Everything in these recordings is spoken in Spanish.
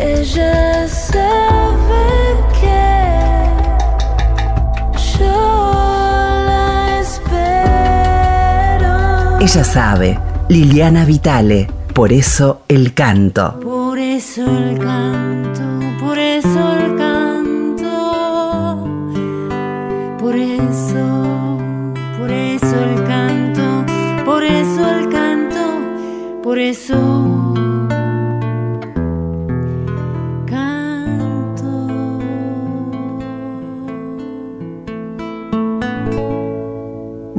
ella sabe que yo la espero. Ella sabe, Liliana Vitale, por eso el canto. Por eso el canto, por eso el canto, por eso, por eso el canto, por eso el canto, por eso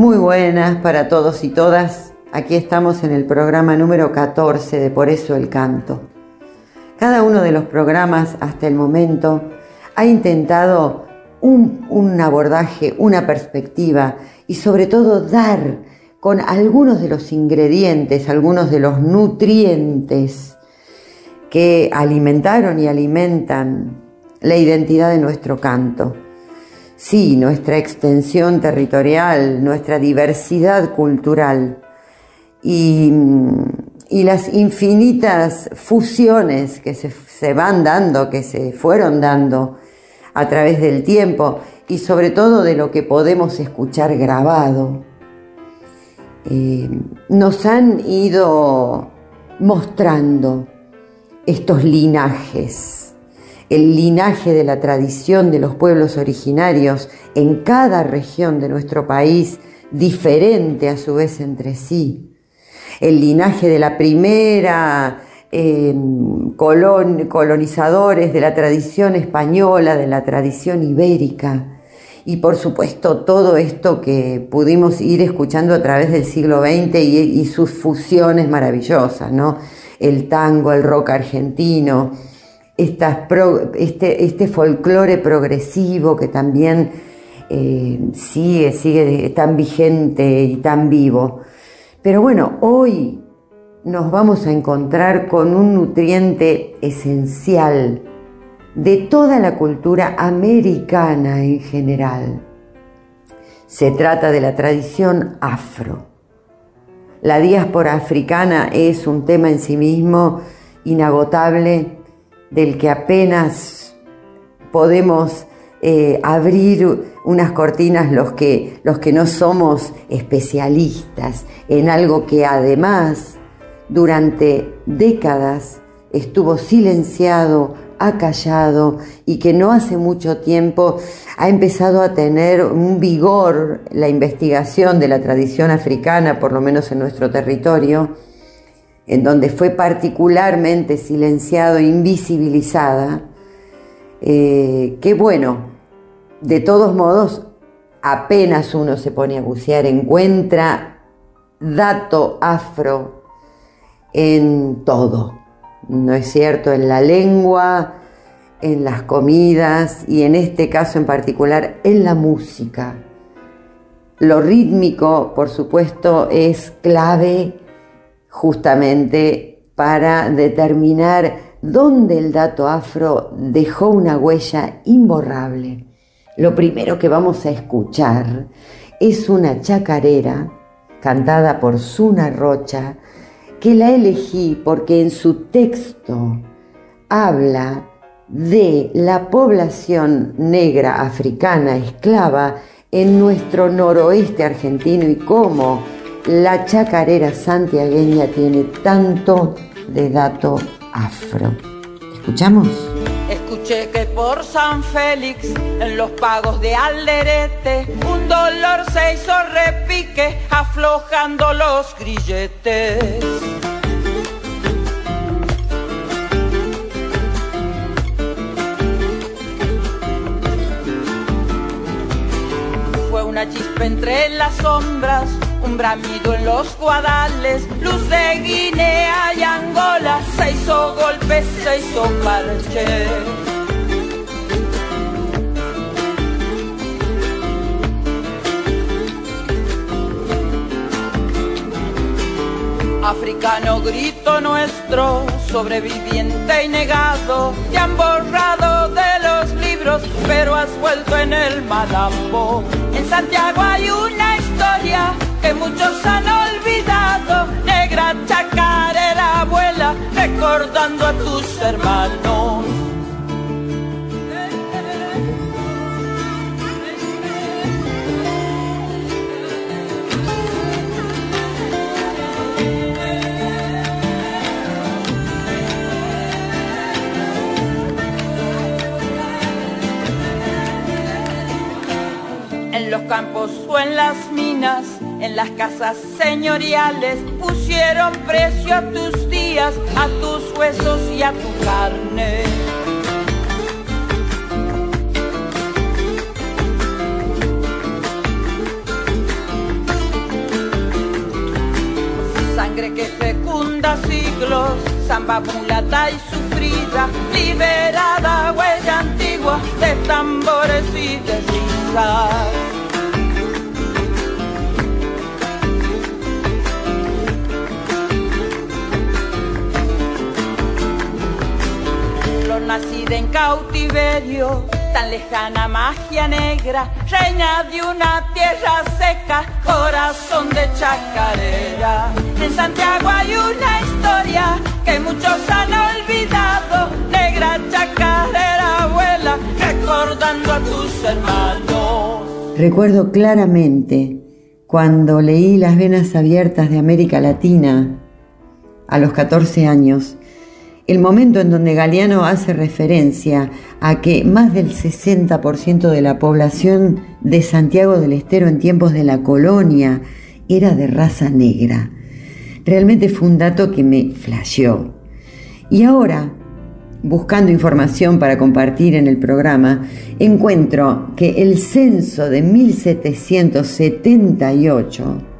Muy buenas para todos y todas. Aquí estamos en el programa número 14 de Por eso el canto. Cada uno de los programas hasta el momento ha intentado un, un abordaje, una perspectiva y sobre todo dar con algunos de los ingredientes, algunos de los nutrientes que alimentaron y alimentan la identidad de nuestro canto. Sí, nuestra extensión territorial, nuestra diversidad cultural y, las infinitas fusiones que se, se van dando, que se fueron dando a través del tiempo y sobre todo de lo que podemos escuchar grabado, eh, nos han ido mostrando estos linajes, el linaje de la tradición de los pueblos originarios en cada región de nuestro país, diferente a su vez entre sí, el linaje de la primera eh, colon, colonizadores, de la tradición española, de la tradición ibérica, y por supuesto todo esto que pudimos ir escuchando a través del siglo XX y, y sus fusiones maravillosas, ¿no? El tango, el rock argentino, este, este folclore progresivo que también eh, sigue, sigue tan vigente y tan vivo. Pero bueno, hoy nos vamos a encontrar con un nutriente esencial de toda la cultura americana en general. Se trata de la tradición afro. La diáspora africana es un tema en sí mismo inagotable del que apenas podemos eh, abrir unas cortinas los que, los que no somos especialistas en algo que además durante décadas estuvo silenciado, acallado y que no hace mucho tiempo ha empezado a tener un vigor la investigación de la tradición africana, por lo menos en nuestro territorio, en donde fue particularmente silenciado, invisibilizada, eh, que bueno, de todos modos, apenas uno se pone a bucear, encuentra dato afro en todo ¿no es cierto? En la lengua, en las comidas y en este caso en particular en la música. Lo rítmico, por supuesto, es clave justamente para determinar dónde el dato afro dejó una huella imborrable. Lo primero que vamos a escuchar es una chacarera cantada por Suna Rocha, que la elegí porque en su texto habla de la población negra africana esclava en nuestro noroeste argentino y cómo la chacarera santiagueña tiene tanto de dato afro. ¿Escuchamos? Escuché que por San Félix, en los pagos de Alderete, un dolor se hizo repique, aflojando los grilletes. Fue una chispa entre las sombras, un bramido en los guadales, luz de Guinea y Angola, se hizo golpe, se hizo parche. Africano grito nuestro, sobreviviente y negado, te han borrado de los libros, pero has vuelto en el malambo. En Santiago hay una historia que muchos han olvidado. Negra chacarera abuela, recordando a tus hermanos. en los campos o en las minas en las casas señoriales, pusieron precio a tus días, a tus huesos y a tu carne. Sangre que fecunda siglos, samba mulata y sufrida, liberada huella antigua de tambores y de risas. Nacida en cautiverio, tan lejana magia negra, reina de una tierra seca, corazón de chacarera. En Santiago hay una historia que muchos han olvidado, negra chacarera abuela, recordando a tus hermanos. Recuerdo claramente cuando leí Las Venas Abiertas de América Latina a los 14 años el momento en donde Galeano hace referencia a que más del 60% de la población de Santiago del Estero en tiempos de la colonia era de raza negra. Realmente fue un dato que me flasheó. Y ahora, buscando información para compartir en el programa, encuentro que el censo de 1778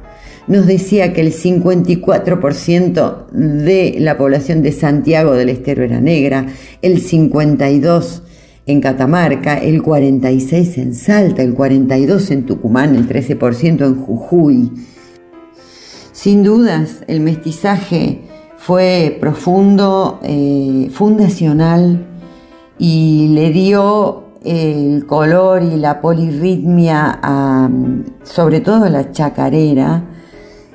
nos decía que el 54% de la población de Santiago del Estero era negra, el 52% en Catamarca, el 46% en Salta, el 42% en Tucumán, el 13% en Jujuy. Sin dudas, el mestizaje fue profundo, eh, fundacional y le dio el color y la polirritmia a, sobre todo a la chacarera,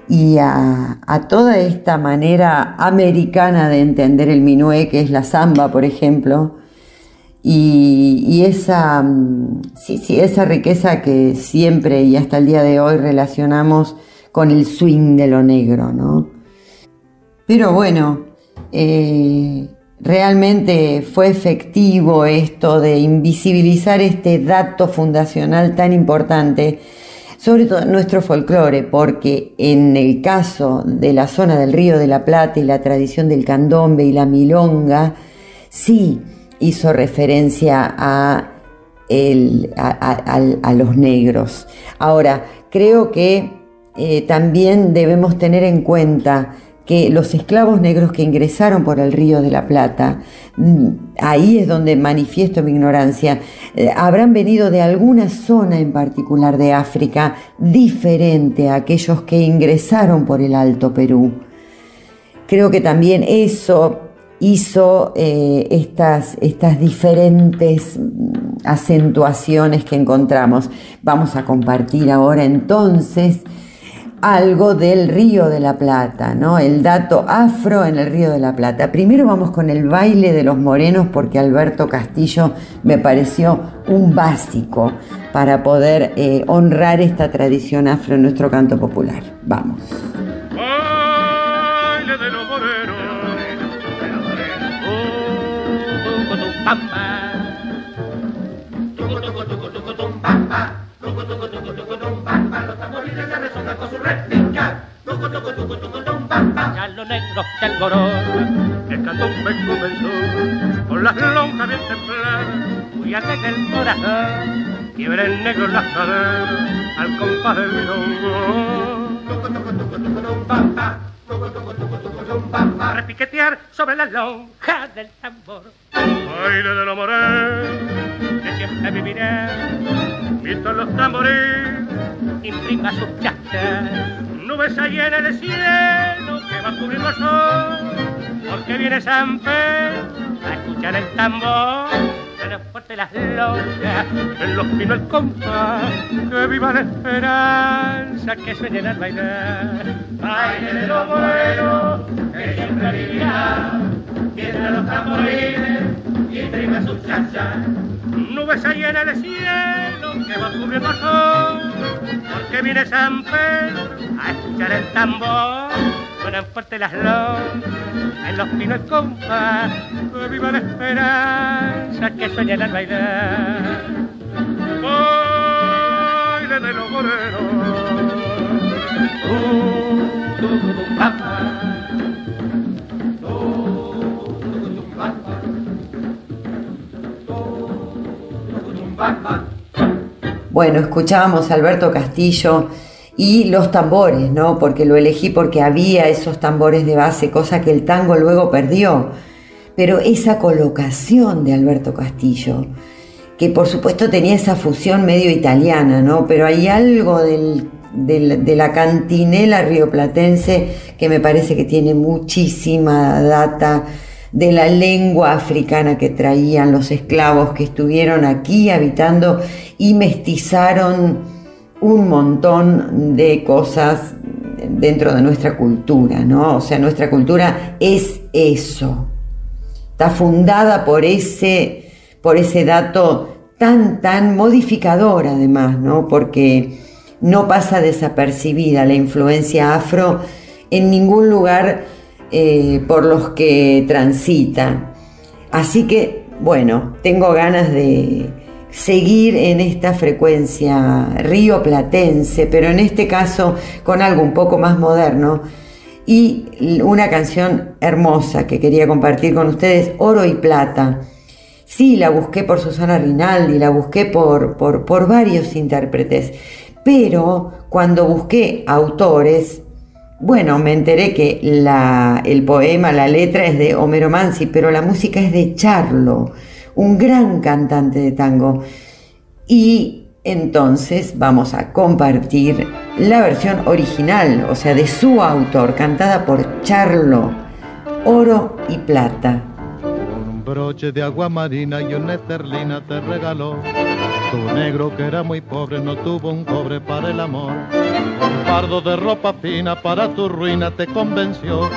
y a, toda esta manera americana de entender el minué, que es la samba, por ejemplo, y, esa, mm, sí, sí, esa riqueza que siempre y hasta el día de hoy relacionamos con el swing de lo negro, ¿no? Pero bueno, eh, realmente fue efectivo esto de invisibilizar este dato fundacional tan importante sobre todo nuestro folclore, porque en el caso de la zona del Río de la Plata y la tradición del candombe y la milonga, sí hizo referencia a, a, los negros. Ahora, creo que eh, también debemos tener en cuenta que los esclavos negros que ingresaron por el río de la Plata, mm, ahí es donde manifiesto mi ignorancia, eh, habrán venido de alguna zona en particular de África diferente a aquellos que ingresaron por el Alto Perú. Creo que también eso hizo eh, estas, estas diferentes mm, acentuaciones que encontramos. Vamos a compartir ahora entonces algo del Río de la Plata, ¿no? El dato afro en el Río de la Plata. Primero vamos con el baile de los morenos porque Alberto Castillo me pareció un básico para poder eh, honrar esta tradición afro en nuestro canto popular. Vamos. Ya lo negro que el gorón, el candombe comenzó, con las lonjas bien templadas, muy alegre el corazón, quiebre el negro las caderas, al compás del milongo. Repiquetear sobre la lonja del tambor. Baile de la morena, que siempre vivirá, visto los tambores, imprima sus chachas nubes hay en el cielo que va cubriendo el sol, porque viene San Pedro a escuchar el tambor, suena fuerte las lonjas, en los pinos el compás, que viva la esperanza que sueñen al bailar. Baile de los buenos, que siempre vivirá, mientras los tamborines y trima sus chachas. Nubes hay en el cielo que va cubriendo el porque viene San Pedro a escuchar el tambor, suenan fuerte las lonjas, en los pinos que viva la esperanza que sueña al bailar. de los morenos. Bueno, escuchábamos a Alberto Castillo y los tambores, ¿no? Porque lo elegí porque había esos tambores de base, cosa que el tango luego perdió. Pero esa colocación de Alberto Castillo, que por supuesto tenía esa fusión medio italiana, ¿no? Pero hay algo de la cantinela rioplatense que me parece que tiene muchísima data de la lengua africana que traían los esclavos que estuvieron aquí habitando y mestizaron un montón de cosas dentro de nuestra cultura, ¿no? O sea, nuestra cultura es eso. Está fundada por ese, por ese dato tan, tan modificador además, ¿no? Porque no pasa desapercibida la influencia afro en ningún lugar eh, por los que transita. Así que, bueno, tengo ganas de seguir en esta frecuencia río platense, pero en este caso con algo un poco más moderno y una canción hermosa que quería compartir con ustedes, Oro y Plata. Sí, la busqué por Susana Rinaldi, la busqué por, por, por varios intérpretes, pero cuando busqué autores, bueno, me enteré que el poema, la letra es de Homero Mansi, pero la música es de Charlo, un gran cantante de tango. Y entonces vamos a compartir la versión original, o sea, de su autor, cantada por Charlo, Oro y Plata. Un broche de agua marina y una esterlina te regaló tu negro que era muy pobre no tuvo un cobre para el amor. Un fardo de ropa fina para tu ruina te convenció.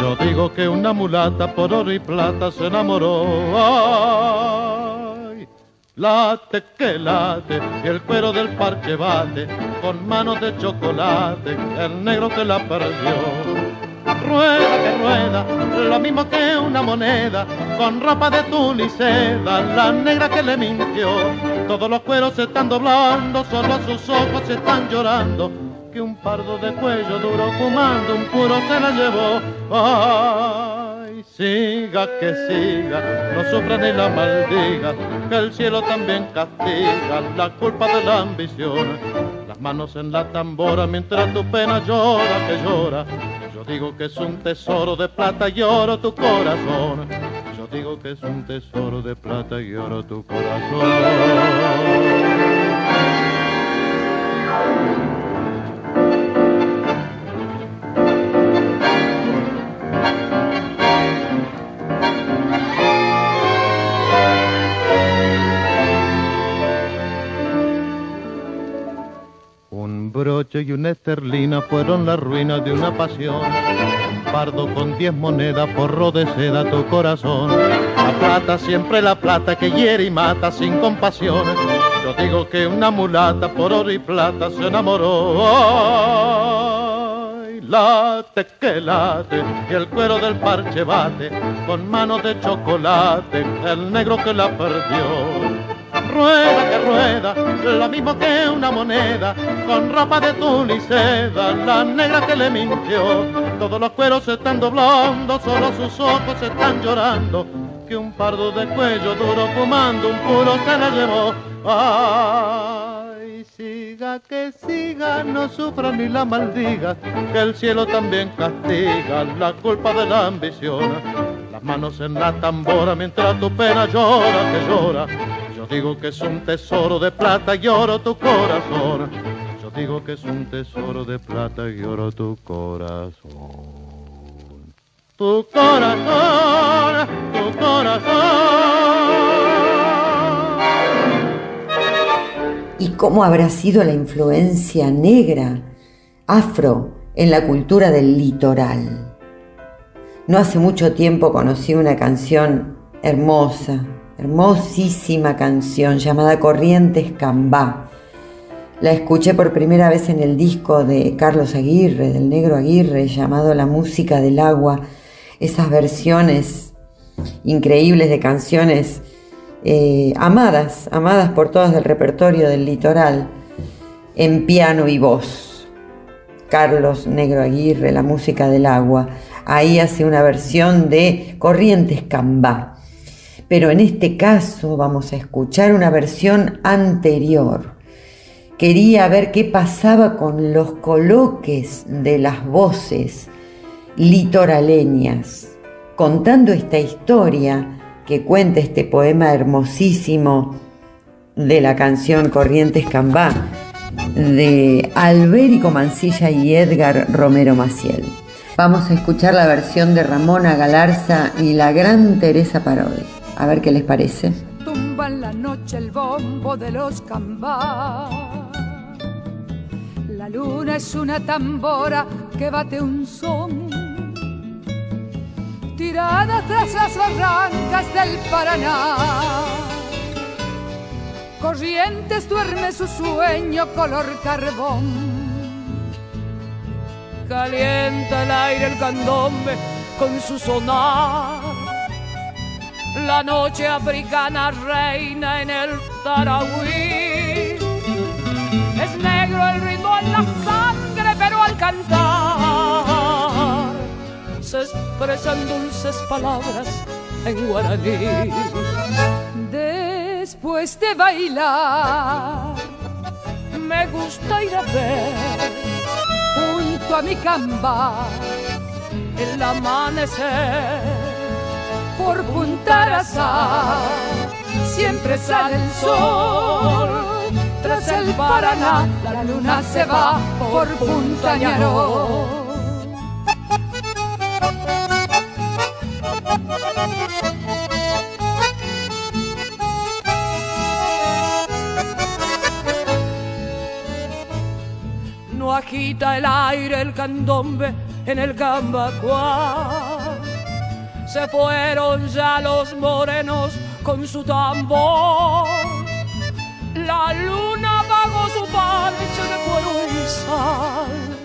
Yo digo que una mulata por oro y plata se enamoró. Ay, late que late y el cuero del parche bate con manos de chocolate el negro que la perdió rueda que rueda, lo mismo que una moneda, con ropa de seda, la negra que le mintió. Todos los cueros se están doblando, solo sus ojos se están llorando, que un pardo de cuello duro fumando un puro se la llevó. Ay, siga que siga, no sufra ni la maldiga, que el cielo también castiga la culpa de la ambición. Las manos en la tambora mientras tu pena llora que llora yo digo que es un tesoro de plata y oro tu corazón. Es un tesoro de plata y oro tu corazón. Y una esterlina fueron la ruina de una pasión. Pardo con diez monedas forró de seda tu corazón. La plata, siempre la plata que hiere y mata sin compasión. Yo digo que una mulata por oro y plata se enamoró. Ay, late que late y el cuero del parche bate con manos de chocolate el negro que la perdió rueda que rueda, lo mismo que una moneda, con ropa de seda, la negra que le mintió. Todos los cueros se están doblando, solo sus ojos están llorando, que un pardo de cuello duro fumando un puro se la llevó. Ay, siga que siga, no sufra ni la maldiga, que el cielo también castiga la culpa de la ambición. Las manos en la tambora mientras tu pena llora, que llora yo digo que es un tesoro de plata y oro tu corazón. Yo digo que es un tesoro de plata y oro tu corazón. Tu corazón, tu corazón. ¿Y cómo habrá sido la influencia negra, afro, en la cultura del litoral? No hace mucho tiempo conocí una canción hermosa, hermosísima canción llamada Corrientes Cambá. La escuché por primera vez en el disco de Carlos Aguirre, del negro Aguirre, llamado La música del agua. Esas versiones increíbles de canciones eh, amadas, amadas por todas del repertorio del litoral. en piano y voz. Carlos Negro Aguirre, la música del agua. Ahí hace una versión de Corrientes Cambá. Pero en este caso vamos a escuchar una versión anterior. Quería ver qué pasaba con los coloques de las voces litoraleñas, contando esta historia que cuenta este poema hermosísimo de la canción Corrientes Cambá de Albérico Mancilla y Edgar Romero Maciel. Vamos a escuchar la versión de Ramona Galarza y la gran Teresa Parodi. A ver qué les parece. Tumba en la noche el bombo de los cambá. La luna es una tambora que bate un son. Tirada tras las barrancas del Paraná Corrientes duerme su sueño color carbón. Calienta el aire el candombe con su sonar. La noche africana reina en el Tarahui. Es negro el ritmo en la sangre, pero al cantar se expresan dulces palabras en guaraní después de bailar. Me gusta ir a ver junto a mi camba el amanecer por Punta. Siempre sale el sol tras el Paraná, la luna se va por Punta Ñaró. agita el aire el candombe en el cambacuá. Se fueron ya los morenos con su tambor. La luna apagó su parche de cuero y sal.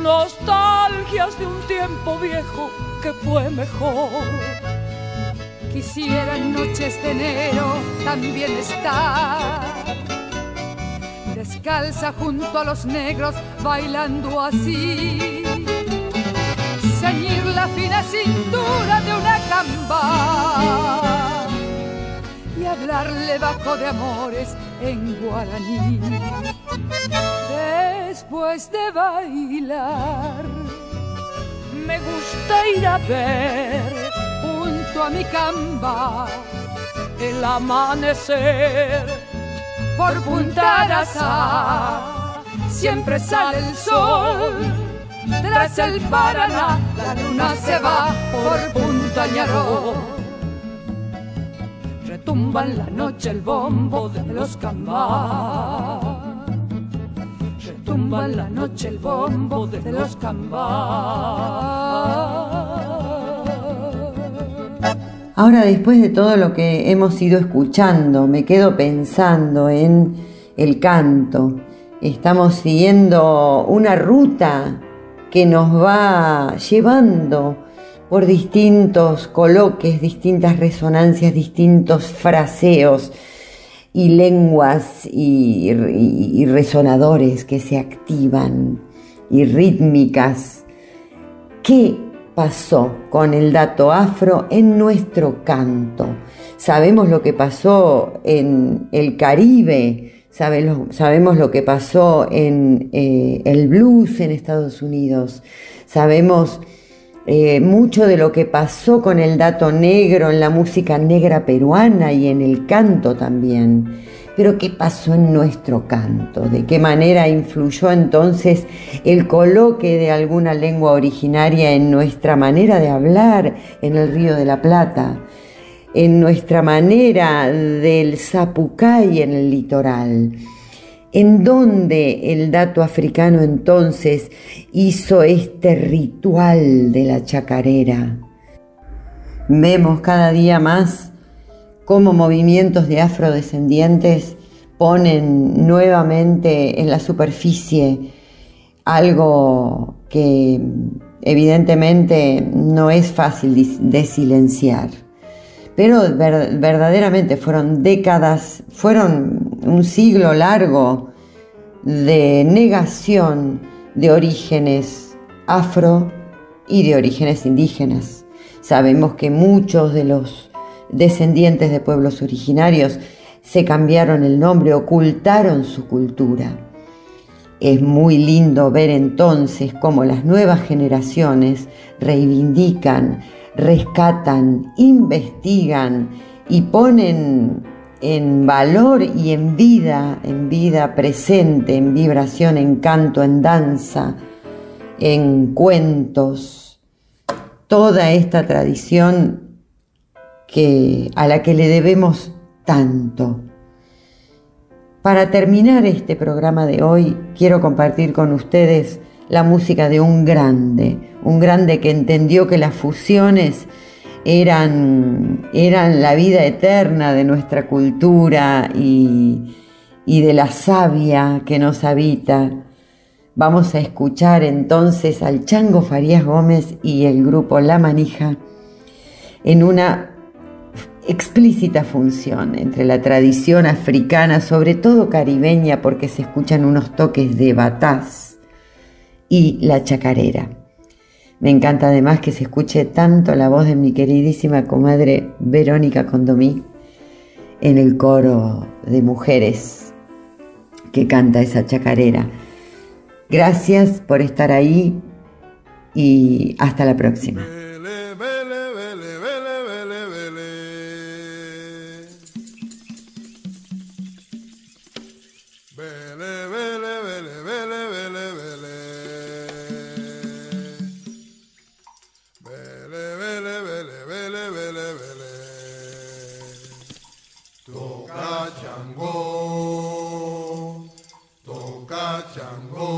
Nostalgias de un tiempo viejo que fue mejor. Quisiera en noches de enero también estar descalza junto a los negros bailando así. La fina cintura de una camba y hablarle bajo de amores en guaraní. Después de bailar, me gusta ir a ver junto a mi camba el amanecer por Punta. Siempre sale el sol tras el Paraná, la luna se va por Punta Ñaró. Retumba en la noche el bombo de los cambás. Retumba en la noche el bombo de los cambás. Ahora, después de todo lo que hemos ido escuchando, me quedo pensando en el canto. Estamos siguiendo una ruta que nos va llevando por distintos coloques, distintas resonancias, distintos fraseos y lenguas y, resonadores que se activan y rítmicas. ¿Qué pasó con el dato afro en nuestro canto. Sabemos lo que pasó en el Caribe, sabemos lo que pasó en eh, el blues en Estados Unidos, sabemos eh, mucho de lo que pasó con el dato negro en la música negra peruana y en el canto también. Pero ¿qué pasó en nuestro canto? ¿De qué manera influyó entonces el coloque de alguna lengua originaria en nuestra manera de hablar en el Río de la Plata? En nuestra manera del zapucay en el litoral. ¿En dónde el dato africano entonces hizo este ritual de la chacarera? Vemos cada día más cómo movimientos de afrodescendientes ponen nuevamente en la superficie algo que evidentemente no es fácil de silenciar. Pero verdaderamente fueron décadas, fueron un siglo largo de negación de orígenes afro y de orígenes indígenas. Sabemos que muchos de los descendientes de pueblos originarios se cambiaron el nombre, ocultaron su cultura. Es muy lindo ver entonces cómo las nuevas generaciones reivindican, rescatan, investigan y ponen en valor y en vida, en vida presente, en vibración, en canto, en danza, en cuentos, toda esta tradición que, a la que le debemos tanto. Para terminar este programa de hoy, quiero compartir con ustedes la música de un grande, un grande que entendió que las fusiones eran, eran la vida eterna de nuestra cultura y, y de la savia que nos habita. Vamos a escuchar entonces al Chango Farías Gómez y el grupo La Manija en una explícita función entre la tradición africana, sobre todo caribeña, porque se escuchan unos toques de bataz, y la chacarera. Me encanta además que se escuche tanto la voz de mi queridísima comadre Verónica Condomí en el coro de mujeres que canta esa chacarera. Gracias por estar ahí y hasta la próxima. Lengua,